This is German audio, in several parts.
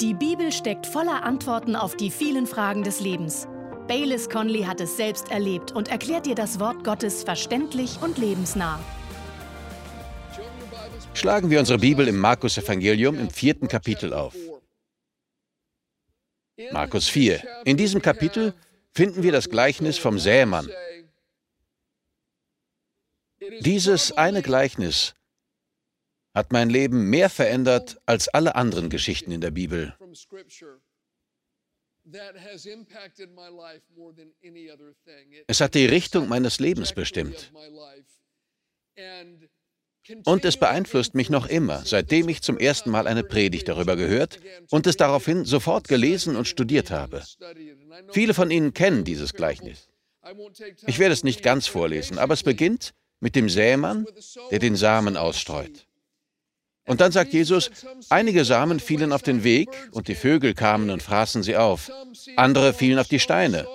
Die Bibel steckt voller Antworten auf die vielen Fragen des Lebens. Baylis Conley hat es selbst erlebt und erklärt dir das Wort Gottes verständlich und lebensnah. Schlagen wir unsere Bibel im Markus-Evangelium im vierten Kapitel auf. Markus 4. In diesem Kapitel finden wir das Gleichnis vom Sämann. Dieses eine Gleichnis hat mein Leben mehr verändert als alle anderen Geschichten in der Bibel. Es hat die Richtung meines Lebens bestimmt. Und es beeinflusst mich noch immer, seitdem ich zum ersten Mal eine Predigt darüber gehört und es daraufhin sofort gelesen und studiert habe. Viele von Ihnen kennen dieses Gleichnis. Ich werde es nicht ganz vorlesen, aber es beginnt mit dem Sämann, der den Samen ausstreut. Und dann sagt Jesus, einige Samen fielen auf den Weg und die Vögel kamen und fraßen sie auf. Andere fielen auf die Steine.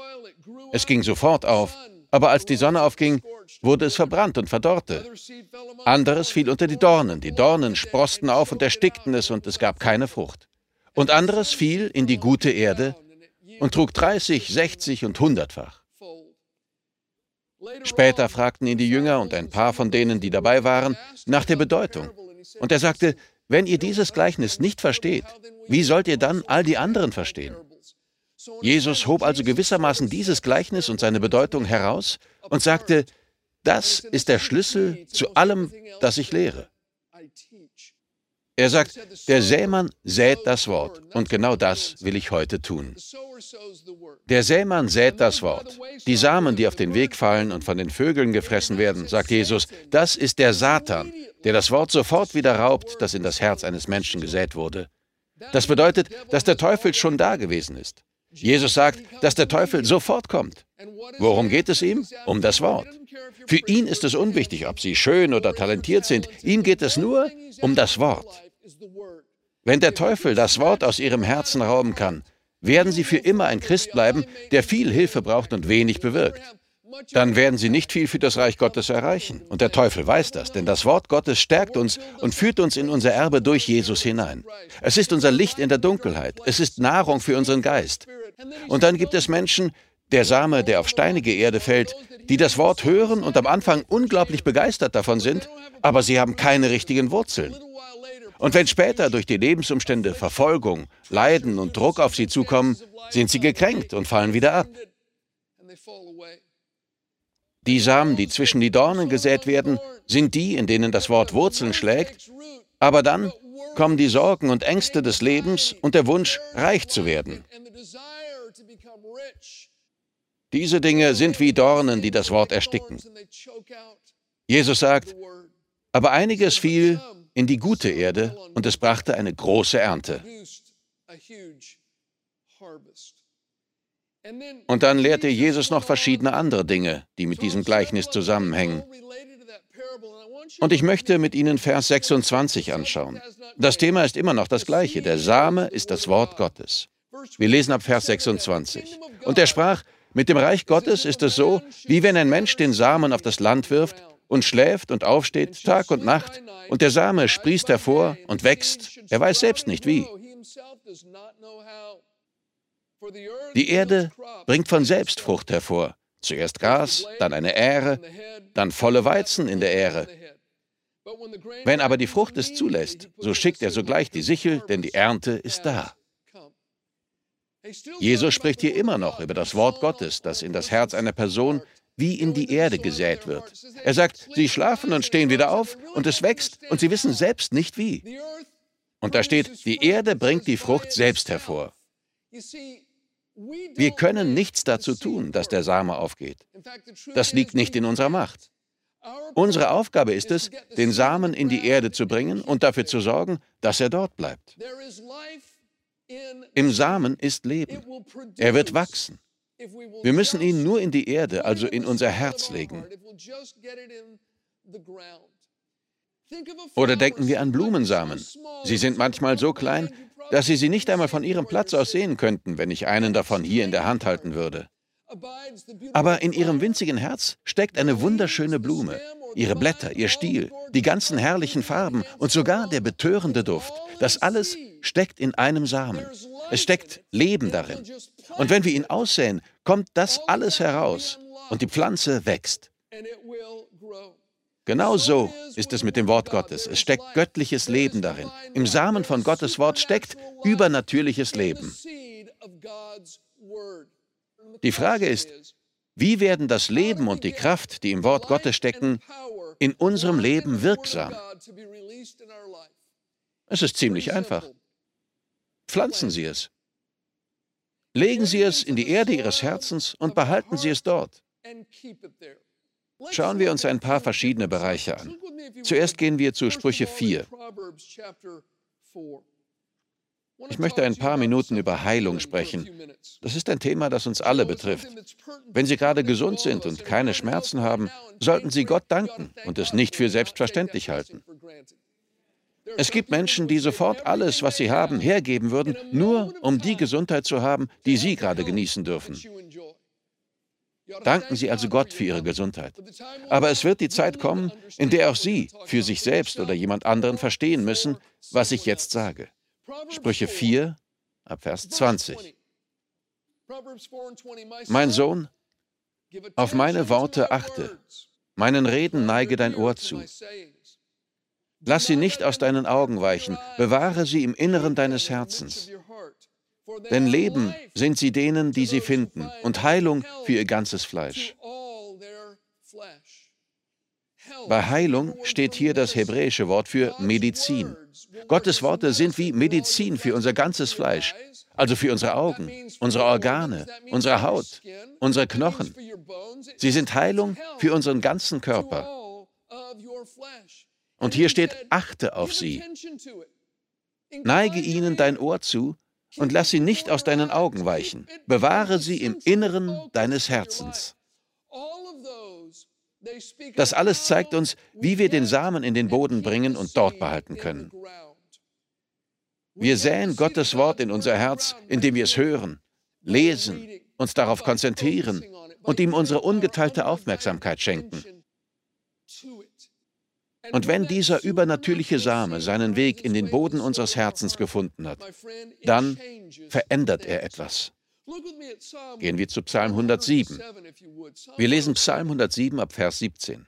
Es ging sofort auf, aber als die Sonne aufging, wurde es verbrannt und verdorrte. Anderes fiel unter die Dornen. Die Dornen sprosten auf und erstickten es und es gab keine Frucht. Und anderes fiel in die gute Erde und trug 30, 60 und hundertfach. Später fragten ihn die Jünger und ein paar von denen, die dabei waren, nach der Bedeutung. Und er sagte, wenn ihr dieses Gleichnis nicht versteht, wie sollt ihr dann all die anderen verstehen? Jesus hob also gewissermaßen dieses Gleichnis und seine Bedeutung heraus und sagte, das ist der Schlüssel zu allem, das ich lehre. Er sagt, der Sämann sät das Wort und genau das will ich heute tun. Der Sämann sät das Wort. Die Samen, die auf den Weg fallen und von den Vögeln gefressen werden, sagt Jesus, das ist der Satan, der das Wort sofort wieder raubt, das in das Herz eines Menschen gesät wurde. Das bedeutet, dass der Teufel schon da gewesen ist. Jesus sagt, dass der Teufel sofort kommt. Worum geht es ihm? Um das Wort. Für ihn ist es unwichtig, ob sie schön oder talentiert sind. Ihm geht es nur um das Wort. Wenn der Teufel das Wort aus ihrem Herzen rauben kann, werden sie für immer ein Christ bleiben, der viel Hilfe braucht und wenig bewirkt. Dann werden sie nicht viel für das Reich Gottes erreichen. Und der Teufel weiß das, denn das Wort Gottes stärkt uns und führt uns in unser Erbe durch Jesus hinein. Es ist unser Licht in der Dunkelheit. Es ist Nahrung für unseren Geist. Und dann gibt es Menschen, der Same, der auf steinige Erde fällt, die das Wort hören und am Anfang unglaublich begeistert davon sind, aber sie haben keine richtigen Wurzeln. Und wenn später durch die Lebensumstände Verfolgung, Leiden und Druck auf sie zukommen, sind sie gekränkt und fallen wieder ab. Die Samen, die zwischen die Dornen gesät werden, sind die, in denen das Wort Wurzeln schlägt, aber dann kommen die Sorgen und Ängste des Lebens und der Wunsch, reich zu werden. Diese Dinge sind wie Dornen, die das Wort ersticken. Jesus sagt, aber einiges fiel in die gute Erde und es brachte eine große Ernte. Und dann lehrte Jesus noch verschiedene andere Dinge, die mit diesem Gleichnis zusammenhängen. Und ich möchte mit Ihnen Vers 26 anschauen. Das Thema ist immer noch das gleiche. Der Same ist das Wort Gottes. Wir lesen ab Vers 26. Und er sprach, mit dem Reich Gottes ist es so, wie wenn ein Mensch den Samen auf das Land wirft und schläft und aufsteht Tag und Nacht, und der Same sprießt hervor und wächst. Er weiß selbst nicht wie. Die Erde bringt von selbst Frucht hervor. Zuerst Gras, dann eine Ähre, dann volle Weizen in der Ähre. Wenn aber die Frucht es zulässt, so schickt er sogleich die Sichel, denn die Ernte ist da. Jesus spricht hier immer noch über das Wort Gottes, das in das Herz einer Person wie in die Erde gesät wird. Er sagt, sie schlafen und stehen wieder auf und es wächst und sie wissen selbst nicht wie. Und da steht, die Erde bringt die Frucht selbst hervor. Wir können nichts dazu tun, dass der Same aufgeht. Das liegt nicht in unserer Macht. Unsere Aufgabe ist es, den Samen in die Erde zu bringen und dafür zu sorgen, dass er dort bleibt. Im Samen ist Leben. Er wird wachsen. Wir müssen ihn nur in die Erde, also in unser Herz legen. Oder denken wir an Blumensamen. Sie sind manchmal so klein, dass Sie sie nicht einmal von Ihrem Platz aus sehen könnten, wenn ich einen davon hier in der Hand halten würde. Aber in Ihrem winzigen Herz steckt eine wunderschöne Blume. Ihre Blätter, ihr Stiel, die ganzen herrlichen Farben und sogar der betörende Duft, das alles steckt in einem Samen. Es steckt Leben darin. Und wenn wir ihn aussäen, kommt das alles heraus und die Pflanze wächst. Genau so ist es mit dem Wort Gottes. Es steckt göttliches Leben darin. Im Samen von Gottes Wort steckt übernatürliches Leben. Die Frage ist, wie werden das Leben und die Kraft, die im Wort Gottes stecken, in unserem Leben wirksam? Es ist ziemlich einfach. Pflanzen Sie es. Legen Sie es in die Erde Ihres Herzens und behalten Sie es dort. Schauen wir uns ein paar verschiedene Bereiche an. Zuerst gehen wir zu Sprüche 4. Ich möchte ein paar Minuten über Heilung sprechen. Das ist ein Thema, das uns alle betrifft. Wenn Sie gerade gesund sind und keine Schmerzen haben, sollten Sie Gott danken und es nicht für selbstverständlich halten. Es gibt Menschen, die sofort alles, was sie haben, hergeben würden, nur um die Gesundheit zu haben, die sie gerade genießen dürfen. Danken Sie also Gott für Ihre Gesundheit. Aber es wird die Zeit kommen, in der auch Sie für sich selbst oder jemand anderen verstehen müssen, was ich jetzt sage. Sprüche 4, ab Vers 20. Mein Sohn, auf meine Worte achte, meinen Reden neige dein Ohr zu. Lass sie nicht aus deinen Augen weichen, bewahre sie im Inneren deines Herzens. Denn Leben sind sie denen, die sie finden, und Heilung für ihr ganzes Fleisch. Bei Heilung steht hier das hebräische Wort für Medizin. Gottes Worte sind wie Medizin für unser ganzes Fleisch, also für unsere Augen, unsere Organe, unsere Haut, unsere Knochen. Sie sind Heilung für unseren ganzen Körper. Und hier steht, achte auf sie. Neige ihnen dein Ohr zu und lass sie nicht aus deinen Augen weichen. Bewahre sie im Inneren deines Herzens. Das alles zeigt uns, wie wir den Samen in den Boden bringen und dort behalten können. Wir säen Gottes Wort in unser Herz, indem wir es hören, lesen, uns darauf konzentrieren und ihm unsere ungeteilte Aufmerksamkeit schenken. Und wenn dieser übernatürliche Same seinen Weg in den Boden unseres Herzens gefunden hat, dann verändert er etwas. Gehen wir zu Psalm 107. Wir lesen Psalm 107 ab Vers 17.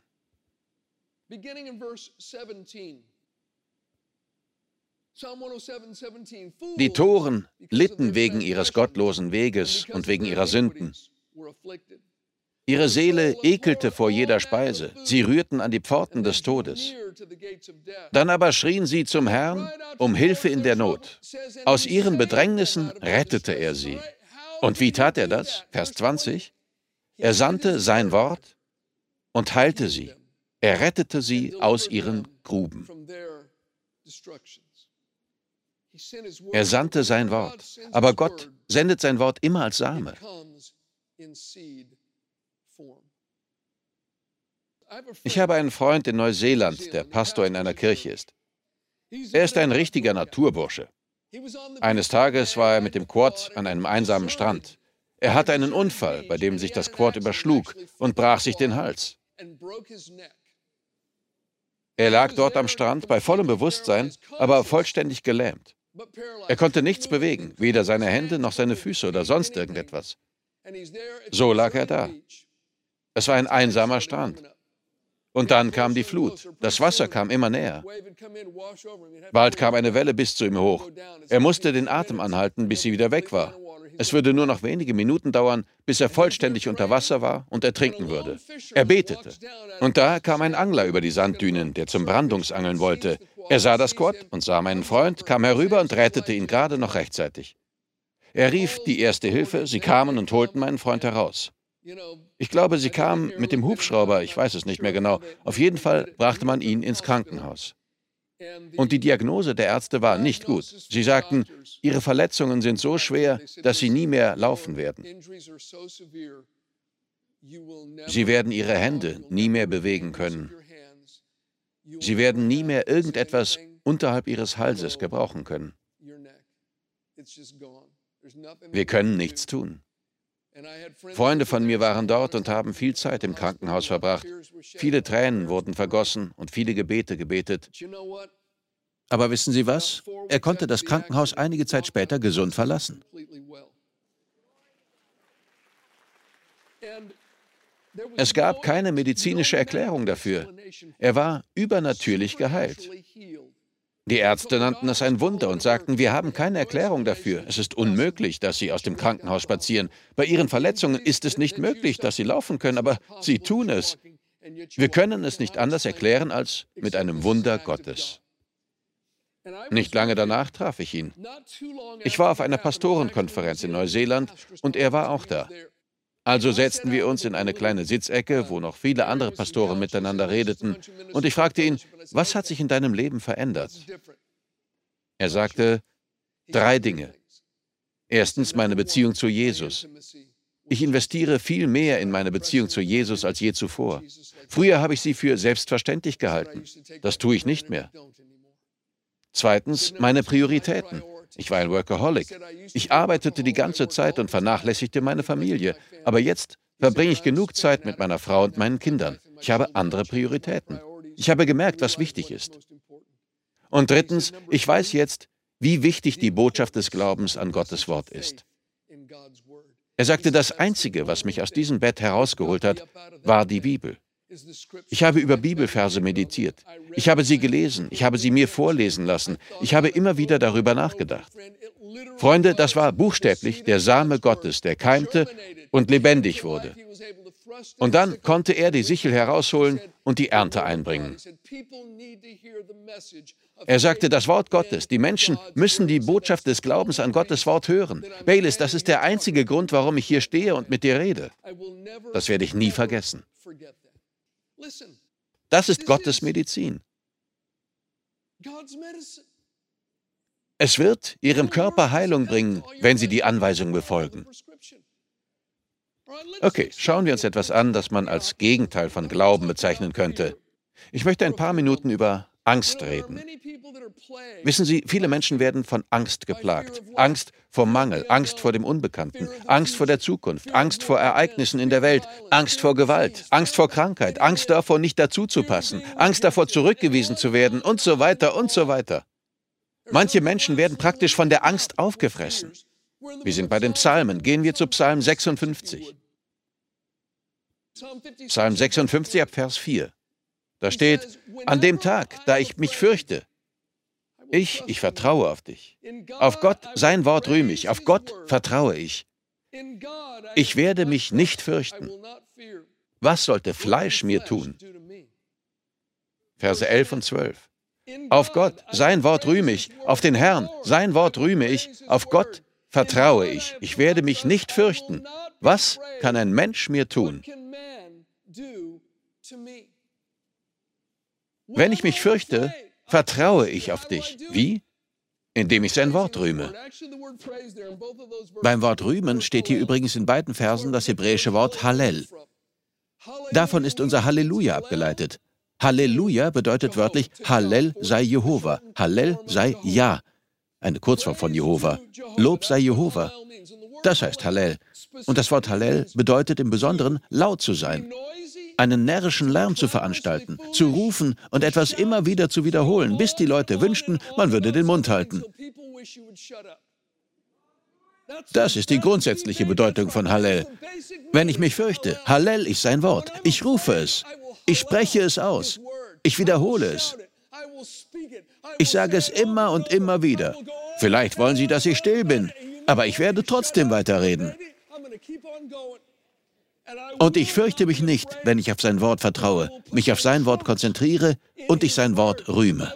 Die Toren litten wegen ihres gottlosen Weges und wegen ihrer Sünden. Ihre Seele ekelte vor jeder Speise. Sie rührten an die Pforten des Todes. Dann aber schrien sie zum Herrn um Hilfe in der Not. Aus ihren Bedrängnissen rettete er sie. Und wie tat er das? Vers 20. Er sandte sein Wort und heilte sie. Er rettete sie aus ihren Gruben. Er sandte sein Wort. Aber Gott sendet sein Wort immer als Same. Ich habe einen Freund in Neuseeland, der Pastor in einer Kirche ist. Er ist ein richtiger Naturbursche. Eines Tages war er mit dem Quad an einem einsamen Strand. Er hatte einen Unfall, bei dem sich das Quad überschlug und brach sich den Hals. Er lag dort am Strand bei vollem Bewusstsein, aber vollständig gelähmt. Er konnte nichts bewegen, weder seine Hände noch seine Füße oder sonst irgendetwas. So lag er da. Es war ein einsamer Strand. Und dann kam die Flut. Das Wasser kam immer näher. Bald kam eine Welle bis zu ihm hoch. Er musste den Atem anhalten, bis sie wieder weg war. Es würde nur noch wenige Minuten dauern, bis er vollständig unter Wasser war und ertrinken würde. Er betete. Und da kam ein Angler über die Sanddünen, der zum Brandungsangeln wollte. Er sah das Quad und sah meinen Freund, kam herüber und rettete ihn gerade noch rechtzeitig. Er rief die erste Hilfe, sie kamen und holten meinen Freund heraus. Ich glaube, sie kam mit dem Hubschrauber, ich weiß es nicht mehr genau. Auf jeden Fall brachte man ihn ins Krankenhaus. Und die Diagnose der Ärzte war nicht gut. Sie sagten, ihre Verletzungen sind so schwer, dass sie nie mehr laufen werden. Sie werden ihre Hände nie mehr bewegen können. Sie werden nie mehr irgendetwas unterhalb ihres Halses gebrauchen können. Wir können nichts tun. Freunde von mir waren dort und haben viel Zeit im Krankenhaus verbracht. Viele Tränen wurden vergossen und viele Gebete gebetet. Aber wissen Sie was? Er konnte das Krankenhaus einige Zeit später gesund verlassen. Es gab keine medizinische Erklärung dafür. Er war übernatürlich geheilt. Die Ärzte nannten es ein Wunder und sagten, wir haben keine Erklärung dafür. Es ist unmöglich, dass Sie aus dem Krankenhaus spazieren. Bei Ihren Verletzungen ist es nicht möglich, dass Sie laufen können, aber Sie tun es. Wir können es nicht anders erklären als mit einem Wunder Gottes. Nicht lange danach traf ich ihn. Ich war auf einer Pastorenkonferenz in Neuseeland und er war auch da. Also setzten wir uns in eine kleine Sitzecke, wo noch viele andere Pastoren miteinander redeten, und ich fragte ihn, was hat sich in deinem Leben verändert? Er sagte, drei Dinge. Erstens meine Beziehung zu Jesus. Ich investiere viel mehr in meine Beziehung zu Jesus als je zuvor. Früher habe ich sie für selbstverständlich gehalten. Das tue ich nicht mehr. Zweitens meine Prioritäten. Ich war ein Workaholic. Ich arbeitete die ganze Zeit und vernachlässigte meine Familie. Aber jetzt verbringe ich genug Zeit mit meiner Frau und meinen Kindern. Ich habe andere Prioritäten. Ich habe gemerkt, was wichtig ist. Und drittens, ich weiß jetzt, wie wichtig die Botschaft des Glaubens an Gottes Wort ist. Er sagte, das Einzige, was mich aus diesem Bett herausgeholt hat, war die Bibel. Ich habe über Bibelverse meditiert. Ich habe sie gelesen. Ich habe sie mir vorlesen lassen. Ich habe immer wieder darüber nachgedacht. Freunde, das war buchstäblich der Same Gottes, der keimte und lebendig wurde. Und dann konnte er die Sichel herausholen und die Ernte einbringen. Er sagte, das Wort Gottes, die Menschen müssen die Botschaft des Glaubens an Gottes Wort hören. Bayless, das ist der einzige Grund, warum ich hier stehe und mit dir rede. Das werde ich nie vergessen. Das ist Gottes Medizin. Es wird ihrem Körper Heilung bringen, wenn sie die Anweisungen befolgen. Okay, schauen wir uns etwas an, das man als Gegenteil von Glauben bezeichnen könnte. Ich möchte ein paar Minuten über Angst reden. Wissen Sie, viele Menschen werden von Angst geplagt. Angst vor Mangel, Angst vor dem Unbekannten, Angst vor der Zukunft, Angst vor Ereignissen in der Welt, Angst vor Gewalt, Angst vor Krankheit, Angst davor, nicht dazuzupassen, Angst davor, zurückgewiesen zu werden und so weiter und so weiter. Manche Menschen werden praktisch von der Angst aufgefressen. Wir sind bei den Psalmen. Gehen wir zu Psalm 56. Psalm 56 ab Vers 4. Da steht, an dem Tag, da ich mich fürchte, ich, ich vertraue auf dich. Auf Gott, sein Wort rühme ich, auf Gott vertraue ich. Ich werde mich nicht fürchten. Was sollte Fleisch mir tun? Verse 11 und 12. Auf Gott, sein Wort rühme ich, auf den Herrn, sein Wort rühme ich, auf Gott vertraue ich. Ich werde mich nicht fürchten. Was kann ein Mensch mir tun? Wenn ich mich fürchte, vertraue ich auf dich. Wie? Indem ich sein Wort rühme. Beim Wort rühmen steht hier übrigens in beiden Versen das hebräische Wort Hallel. Davon ist unser Halleluja abgeleitet. Halleluja bedeutet wörtlich Hallel sei Jehova. Hallel sei Ja. Eine Kurzform von Jehova. Lob sei Jehova. Das heißt Hallel. Und das Wort Hallel bedeutet im Besonderen laut zu sein einen närrischen Lärm zu veranstalten, zu rufen und etwas immer wieder zu wiederholen, bis die Leute wünschten, man würde den Mund halten. Das ist die grundsätzliche Bedeutung von Hallel. Wenn ich mich fürchte, Hallel ist sein Wort. Ich rufe es. Ich spreche es aus. Ich wiederhole es. Ich sage es immer und immer wieder. Vielleicht wollen Sie, dass ich still bin, aber ich werde trotzdem weiterreden. Und ich fürchte mich nicht, wenn ich auf sein Wort vertraue, mich auf sein Wort konzentriere und ich sein Wort rühme.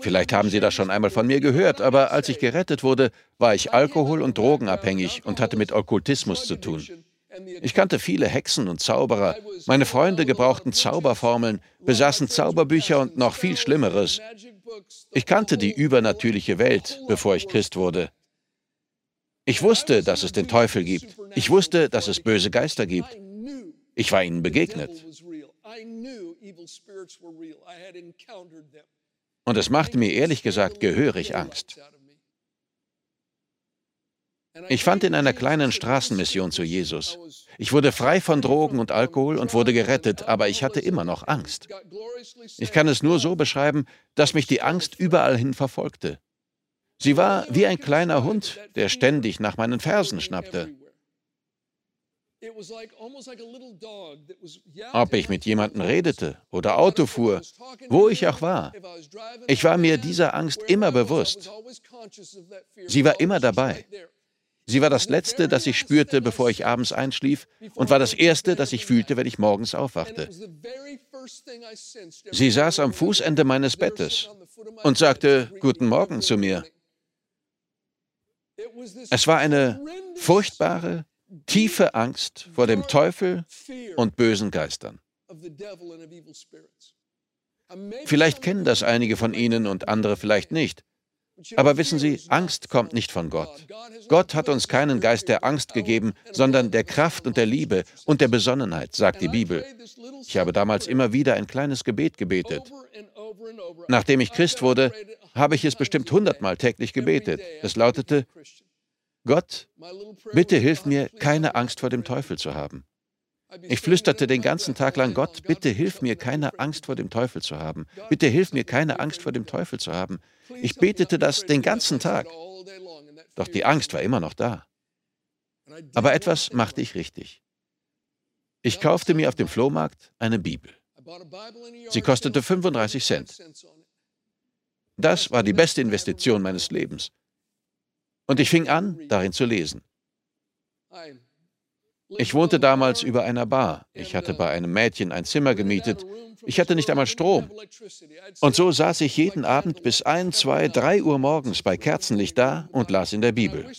Vielleicht haben Sie das schon einmal von mir gehört, aber als ich gerettet wurde, war ich alkohol- und drogenabhängig und hatte mit Okkultismus zu tun. Ich kannte viele Hexen und Zauberer. Meine Freunde gebrauchten Zauberformeln, besaßen Zauberbücher und noch viel Schlimmeres. Ich kannte die übernatürliche Welt, bevor ich Christ wurde. Ich wusste, dass es den Teufel gibt. Ich wusste, dass es böse Geister gibt. Ich war ihnen begegnet. Und es machte mir ehrlich gesagt gehörig Angst. Ich fand in einer kleinen Straßenmission zu Jesus. Ich wurde frei von Drogen und Alkohol und wurde gerettet, aber ich hatte immer noch Angst. Ich kann es nur so beschreiben, dass mich die Angst überall hin verfolgte. Sie war wie ein kleiner Hund, der ständig nach meinen Fersen schnappte. Ob ich mit jemandem redete oder Auto fuhr, wo ich auch war, ich war mir dieser Angst immer bewusst. Sie war immer dabei. Sie war das Letzte, das ich spürte, bevor ich abends einschlief, und war das Erste, das ich fühlte, wenn ich morgens aufwachte. Sie saß am Fußende meines Bettes und sagte Guten Morgen zu mir. Es war eine furchtbare, tiefe Angst vor dem Teufel und bösen Geistern. Vielleicht kennen das einige von Ihnen und andere vielleicht nicht. Aber wissen Sie, Angst kommt nicht von Gott. Gott hat uns keinen Geist der Angst gegeben, sondern der Kraft und der Liebe und der Besonnenheit, sagt die Bibel. Ich habe damals immer wieder ein kleines Gebet gebetet. Nachdem ich Christ wurde, habe ich es bestimmt hundertmal täglich gebetet. Es lautete, Gott, bitte hilf mir, keine Angst vor dem Teufel zu haben. Ich flüsterte den ganzen Tag lang, Gott, bitte hilf mir, keine Angst vor dem Teufel zu haben. Bitte hilf mir, keine Angst vor dem Teufel zu haben. Ich betete das den ganzen Tag. Doch die Angst war immer noch da. Aber etwas machte ich richtig. Ich kaufte mir auf dem Flohmarkt eine Bibel. Sie kostete 35 Cent. Das war die beste Investition meines Lebens. Und ich fing an, darin zu lesen. Ich wohnte damals über einer Bar. Ich hatte bei einem Mädchen ein Zimmer gemietet. Ich hatte nicht einmal Strom. Und so saß ich jeden Abend bis ein, zwei, drei Uhr morgens bei Kerzenlicht da und las in der Bibel.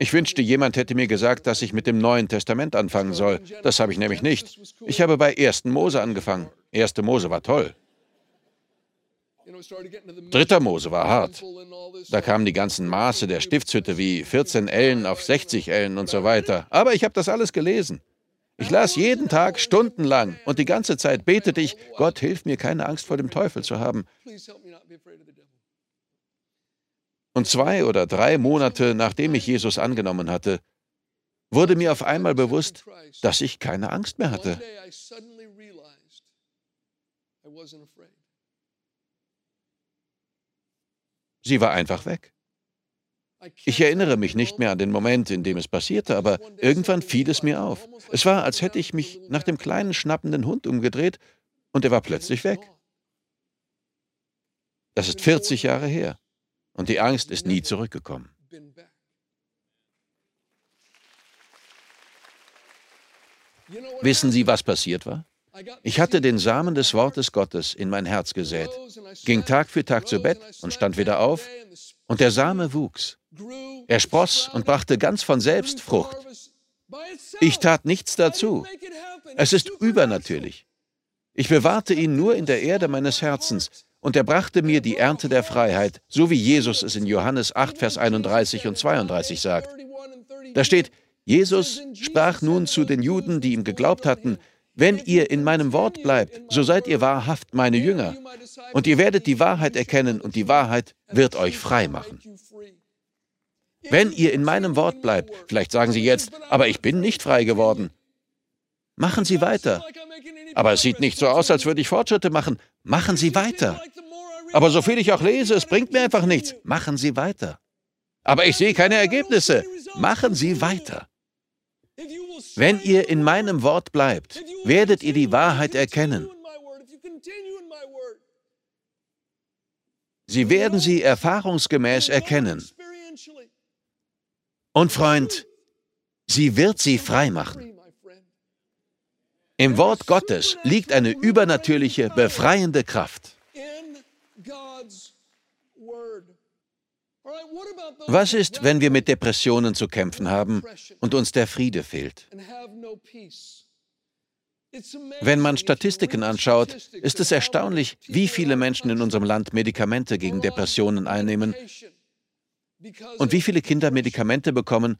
Ich wünschte, jemand hätte mir gesagt, dass ich mit dem Neuen Testament anfangen soll. Das habe ich nämlich nicht. Ich habe bei 1. Mose angefangen. 1. Mose war toll. Dritter Mose war hart. Da kamen die ganzen Maße der Stiftshütte wie 14 Ellen auf 60 Ellen und so weiter. Aber ich habe das alles gelesen. Ich las jeden Tag stundenlang und die ganze Zeit betete ich, Gott hilf mir, keine Angst vor dem Teufel zu haben. Und zwei oder drei Monate nachdem ich Jesus angenommen hatte, wurde mir auf einmal bewusst, dass ich keine Angst mehr hatte. Sie war einfach weg. Ich erinnere mich nicht mehr an den Moment, in dem es passierte, aber irgendwann fiel es mir auf. Es war, als hätte ich mich nach dem kleinen schnappenden Hund umgedreht und er war plötzlich weg. Das ist 40 Jahre her und die Angst ist nie zurückgekommen. Wissen Sie, was passiert war? Ich hatte den Samen des Wortes Gottes in mein Herz gesät, ging Tag für Tag zu Bett und stand wieder auf, und der Same wuchs. Er spross und brachte ganz von selbst Frucht. Ich tat nichts dazu. Es ist übernatürlich. Ich bewahrte ihn nur in der Erde meines Herzens, und er brachte mir die Ernte der Freiheit, so wie Jesus es in Johannes 8, Vers 31 und 32 sagt. Da steht, Jesus sprach nun zu den Juden, die ihm geglaubt hatten, wenn ihr in meinem Wort bleibt, so seid ihr wahrhaft meine Jünger. Und ihr werdet die Wahrheit erkennen und die Wahrheit wird euch frei machen. Wenn ihr in meinem Wort bleibt, vielleicht sagen Sie jetzt, aber ich bin nicht frei geworden. Machen Sie weiter. Aber es sieht nicht so aus, als würde ich Fortschritte machen. Machen Sie weiter. Aber so viel ich auch lese, es bringt mir einfach nichts. Machen Sie weiter. Aber ich sehe keine Ergebnisse. Machen Sie weiter. Wenn ihr in meinem Wort bleibt, werdet ihr die Wahrheit erkennen. Sie werden sie erfahrungsgemäß erkennen. Und Freund, sie wird sie frei machen. Im Wort Gottes liegt eine übernatürliche, befreiende Kraft. Was ist, wenn wir mit Depressionen zu kämpfen haben und uns der Friede fehlt? Wenn man Statistiken anschaut, ist es erstaunlich, wie viele Menschen in unserem Land Medikamente gegen Depressionen einnehmen und wie viele Kinder Medikamente bekommen,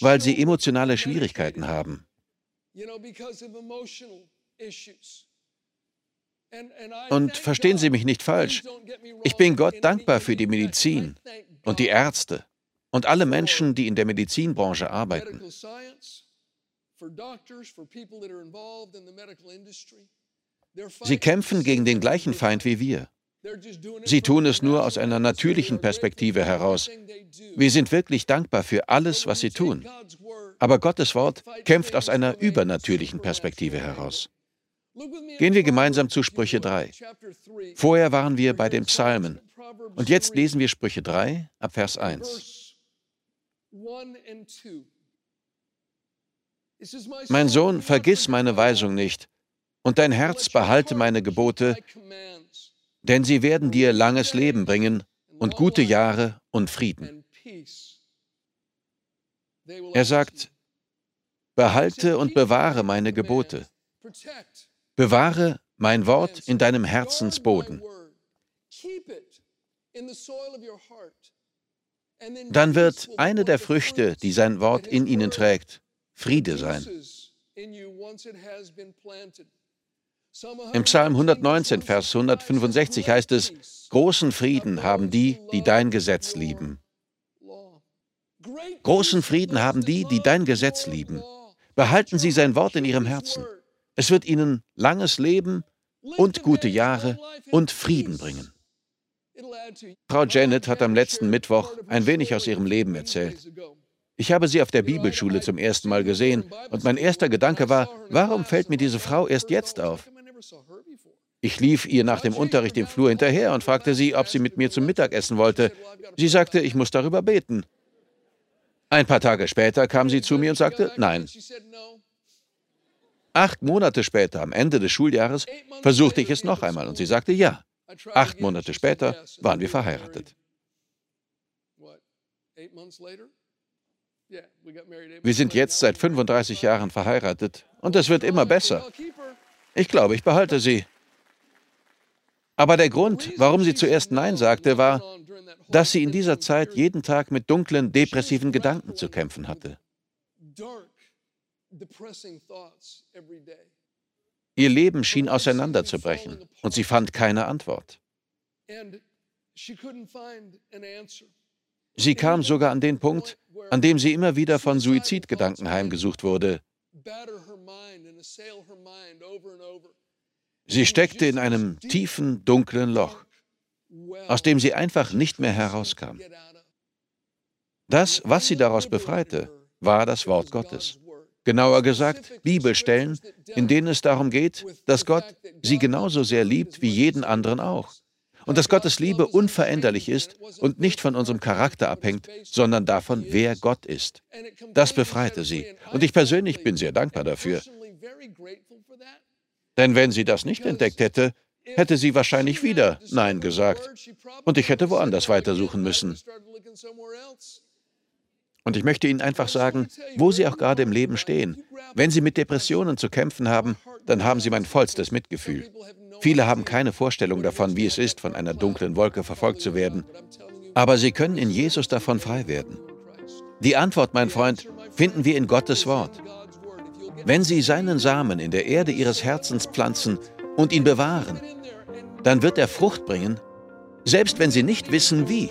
weil sie emotionale Schwierigkeiten haben. Und verstehen Sie mich nicht falsch, ich bin Gott dankbar für die Medizin und die Ärzte und alle Menschen, die in der Medizinbranche arbeiten. Sie kämpfen gegen den gleichen Feind wie wir. Sie tun es nur aus einer natürlichen Perspektive heraus. Wir sind wirklich dankbar für alles, was sie tun. Aber Gottes Wort kämpft aus einer übernatürlichen Perspektive heraus. Gehen wir gemeinsam zu Sprüche 3. Vorher waren wir bei den Psalmen. Und jetzt lesen wir Sprüche 3 ab Vers 1. Mein Sohn, vergiss meine Weisung nicht, und dein Herz behalte meine Gebote, denn sie werden dir langes Leben bringen und gute Jahre und Frieden. Er sagt, behalte und bewahre meine Gebote. Bewahre mein Wort in deinem Herzensboden. Dann wird eine der Früchte, die sein Wort in ihnen trägt, Friede sein. Im Psalm 119, Vers 165 heißt es, großen Frieden haben die, die dein Gesetz lieben. Großen Frieden haben die, die dein Gesetz lieben. Behalten sie sein Wort in ihrem Herzen. Es wird ihnen langes Leben und gute Jahre und Frieden bringen. Frau Janet hat am letzten Mittwoch ein wenig aus ihrem Leben erzählt. Ich habe sie auf der Bibelschule zum ersten Mal gesehen und mein erster Gedanke war, warum fällt mir diese Frau erst jetzt auf? Ich lief ihr nach dem Unterricht im Flur hinterher und fragte sie, ob sie mit mir zum Mittagessen wollte. Sie sagte, ich muss darüber beten. Ein paar Tage später kam sie zu mir und sagte, nein. Acht Monate später, am Ende des Schuljahres, versuchte ich es noch einmal und sie sagte ja. Acht Monate später waren wir verheiratet. Wir sind jetzt seit 35 Jahren verheiratet und es wird immer besser. Ich glaube, ich behalte sie. Aber der Grund, warum sie zuerst Nein sagte, war, dass sie in dieser Zeit jeden Tag mit dunklen, depressiven Gedanken zu kämpfen hatte. Ihr Leben schien auseinanderzubrechen und sie fand keine Antwort. Sie kam sogar an den Punkt, an dem sie immer wieder von Suizidgedanken heimgesucht wurde. Sie steckte in einem tiefen, dunklen Loch, aus dem sie einfach nicht mehr herauskam. Das, was sie daraus befreite, war das Wort Gottes. Genauer gesagt, Bibelstellen, in denen es darum geht, dass Gott sie genauso sehr liebt wie jeden anderen auch. Und dass Gottes Liebe unveränderlich ist und nicht von unserem Charakter abhängt, sondern davon, wer Gott ist. Das befreite sie. Und ich persönlich bin sehr dankbar dafür. Denn wenn sie das nicht entdeckt hätte, hätte sie wahrscheinlich wieder Nein gesagt. Und ich hätte woanders weitersuchen müssen. Und ich möchte Ihnen einfach sagen, wo Sie auch gerade im Leben stehen, wenn Sie mit Depressionen zu kämpfen haben, dann haben Sie mein vollstes Mitgefühl. Viele haben keine Vorstellung davon, wie es ist, von einer dunklen Wolke verfolgt zu werden. Aber Sie können in Jesus davon frei werden. Die Antwort, mein Freund, finden wir in Gottes Wort. Wenn Sie seinen Samen in der Erde Ihres Herzens pflanzen und ihn bewahren, dann wird er Frucht bringen, selbst wenn Sie nicht wissen, wie.